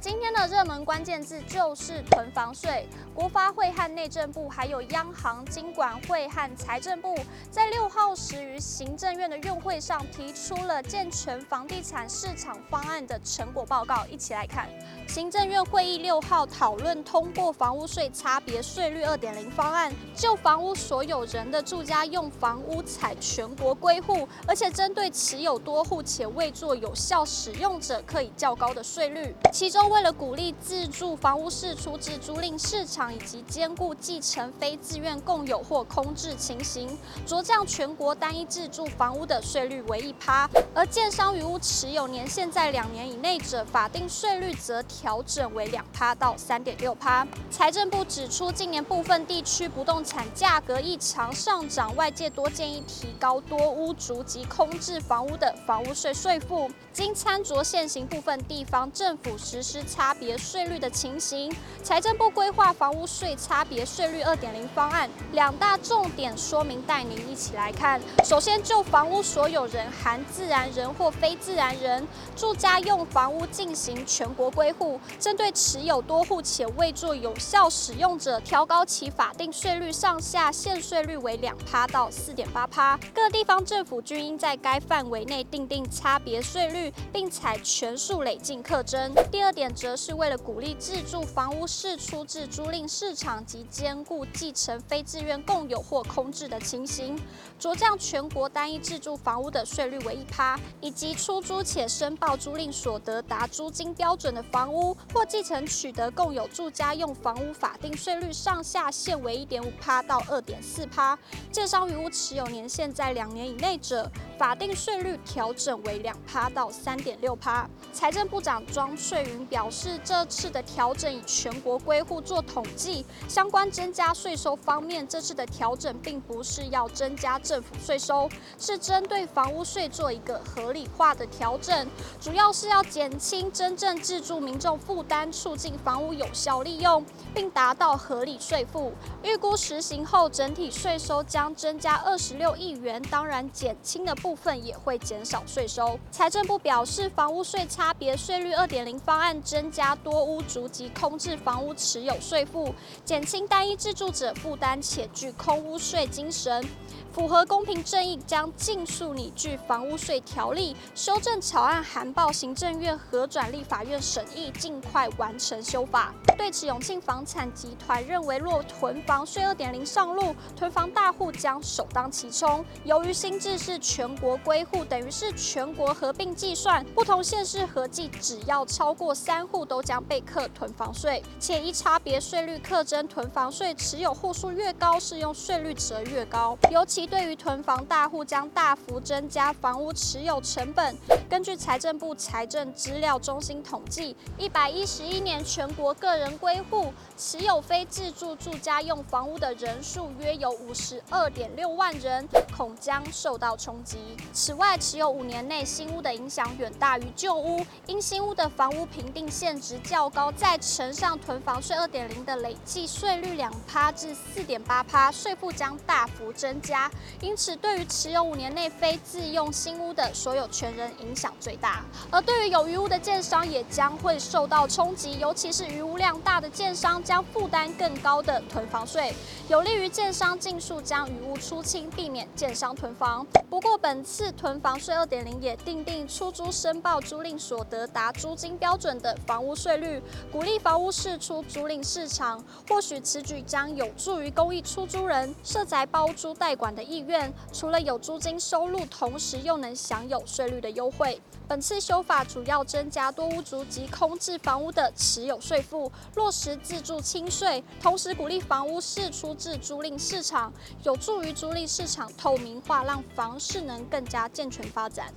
今天的热门关键字就是囤房税。国发会和内政部，还有央行、金管会和财政部，在六号时于行政院的院会上提出了健全房地产市场方案的成果报告。一起来看，行政院会议六号讨论通过房屋税差别税率二点零方案，就房屋所有人的住家用房屋采全国归户，而且针对持有多户且未做有效使用者，可以较高的税率。其中，为了鼓励自住房屋释出至租赁市场。以及兼顾继承非自愿共有或空置情形，酌降全国单一自住房屋的税率为一趴，而建商余屋持有年限在两年以内者，法定税率则调整为两趴到三点六趴。财政部指出，近年部分地区不动产价格异常上涨，外界多建议提高多屋族及空置房屋的房屋税税负。经参酌现行部分地方政府实施差别税率的情形，财政部规划房屋。税差别税率二点零方案两大重点说明，带您一起来看。首先，就房屋所有人（含自然人或非自然人）住家用房屋进行全国归户，针对持有多户且未做有效使用者，调高其法定税率上下限税率为两趴到四点八趴。各地方政府均应在该范围内订定差别税率，并采全数累进课征。第二点，则是为了鼓励自住房屋释出至租赁。市场及兼顾继承非自愿共有或空置的情形，酌降全国单一自住房屋的税率为一趴，以及出租且申报租赁所得达租金标准的房屋或继承取得共有住家用房屋法定税率上下限为一点五趴到二点四趴，建商余屋持有年限在两年以内者，法定税率调整为两趴到三点六趴。财政部长庄翠云表表示，这次的调整以全国归户做统计，相关增加税收方面，这次的调整并不是要增加政府税收，是针对房屋税做一个合理化的调整，主要是要减轻真正自住民众负担，促进房屋有效利用，并达到合理税负。预估实行后，整体税收将增加二十六亿元，当然减轻的部分也会减少税收。财政部表示，房屋税差别税率二点零方案增加多屋族及空置房屋持有税负，减轻单一自住者负担，且具空屋税精神。符合公平正义，将尽速拟具房屋税条例修正草案，函报行政院核转立法院审议，尽快完成修法。对此，永庆房产集团认为，若囤房税二点零上路，囤房大户将首当其冲。由于新制是全国归户，等于是全国合并计算，不同县市合计只要超过三户，都将被课囤房税，且依差别税率课征囤房税，持有户数越高，适用税率则越高。尤其对于囤房大户，将大幅增加房屋持有成本。根据财政部财政资料中心统计，一百一十一年全国个人归户持有非自住住家用房屋的人数约有五十二点六万人，恐将受到冲击。此外，持有五年内新屋的影响远大于旧屋，因新屋的房屋评定现值较高，再乘上囤房税二点零的累计税率两趴至四点八趴，税负将大幅增加。因此，对于持有五年内非自用新屋的所有权人影响最大。而对于有余屋的建商，也将会受到冲击，尤其是余屋量大的建商将负担更高的囤房税，有利于建商尽速将余屋出清，避免建商囤房。不过，本次囤房税二点零也订定出租申报租赁所得达租金标准的房屋税率，鼓励房屋释出租赁市场。或许此举将有助于公益出租人设宅包租代管的意愿，除了有租金收入，同时又能享有税率的优惠。本次修法主要增加多屋族及空置房屋的持有税负，落实自住轻税，同时鼓励房屋释出至租赁市场，有助于租赁市场透明化，让房市能更加健全发展。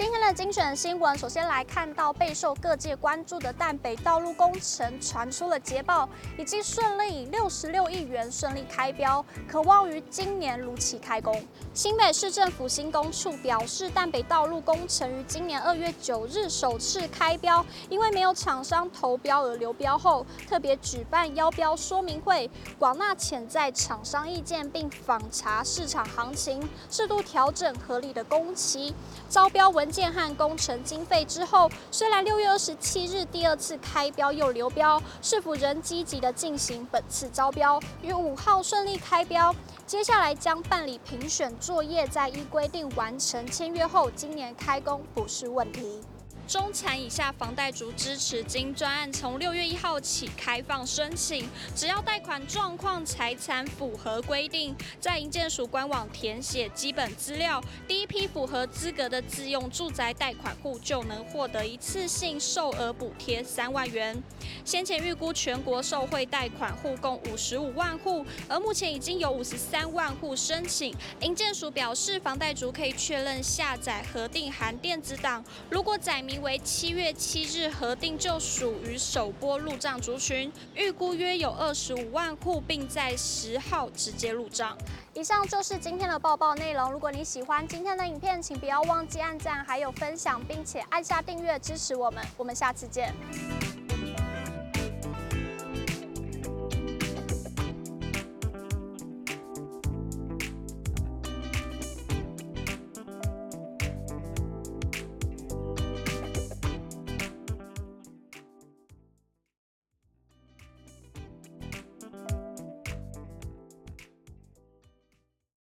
今天的精选新闻，首先来看到备受各界关注的淡北道路工程传出了捷报，已经顺利以六十六亿元顺利开标，可望于今年如期开工。新北市政府新工处表示，淡北道路工程于今年二月九日首次开标，因为没有厂商投标而流标后，特别举办邀标说明会，广纳潜在厂商意见，并访查市场行情，适度调整合理的工期。招标文。建汉工程经费之后，虽然六月二十七日第二次开标又流标，市府仍积极的进行本次招标，于五号顺利开标。接下来将办理评选作业，在依规定完成签约后，今年开工不是问题。中产以下房贷族支持金专案从六月一号起开放申请，只要贷款状况、财产符合规定，在营建署官网填写基本资料，第一批符合资格的自用住宅贷款户就能获得一次性售额补贴三万元。先前预估全国受惠贷款户共五十五万户，而目前已经有五十三万户申请。营建署表示，房贷族可以确认下载核定函电子档，如果载明。为七月七日核定就属于首波入账族群，预估约有二十五万户，并在十号直接入账。以上就是今天的报报内容。如果你喜欢今天的影片，请不要忘记按赞，还有分享，并且按下订阅支持我们。我们下次见。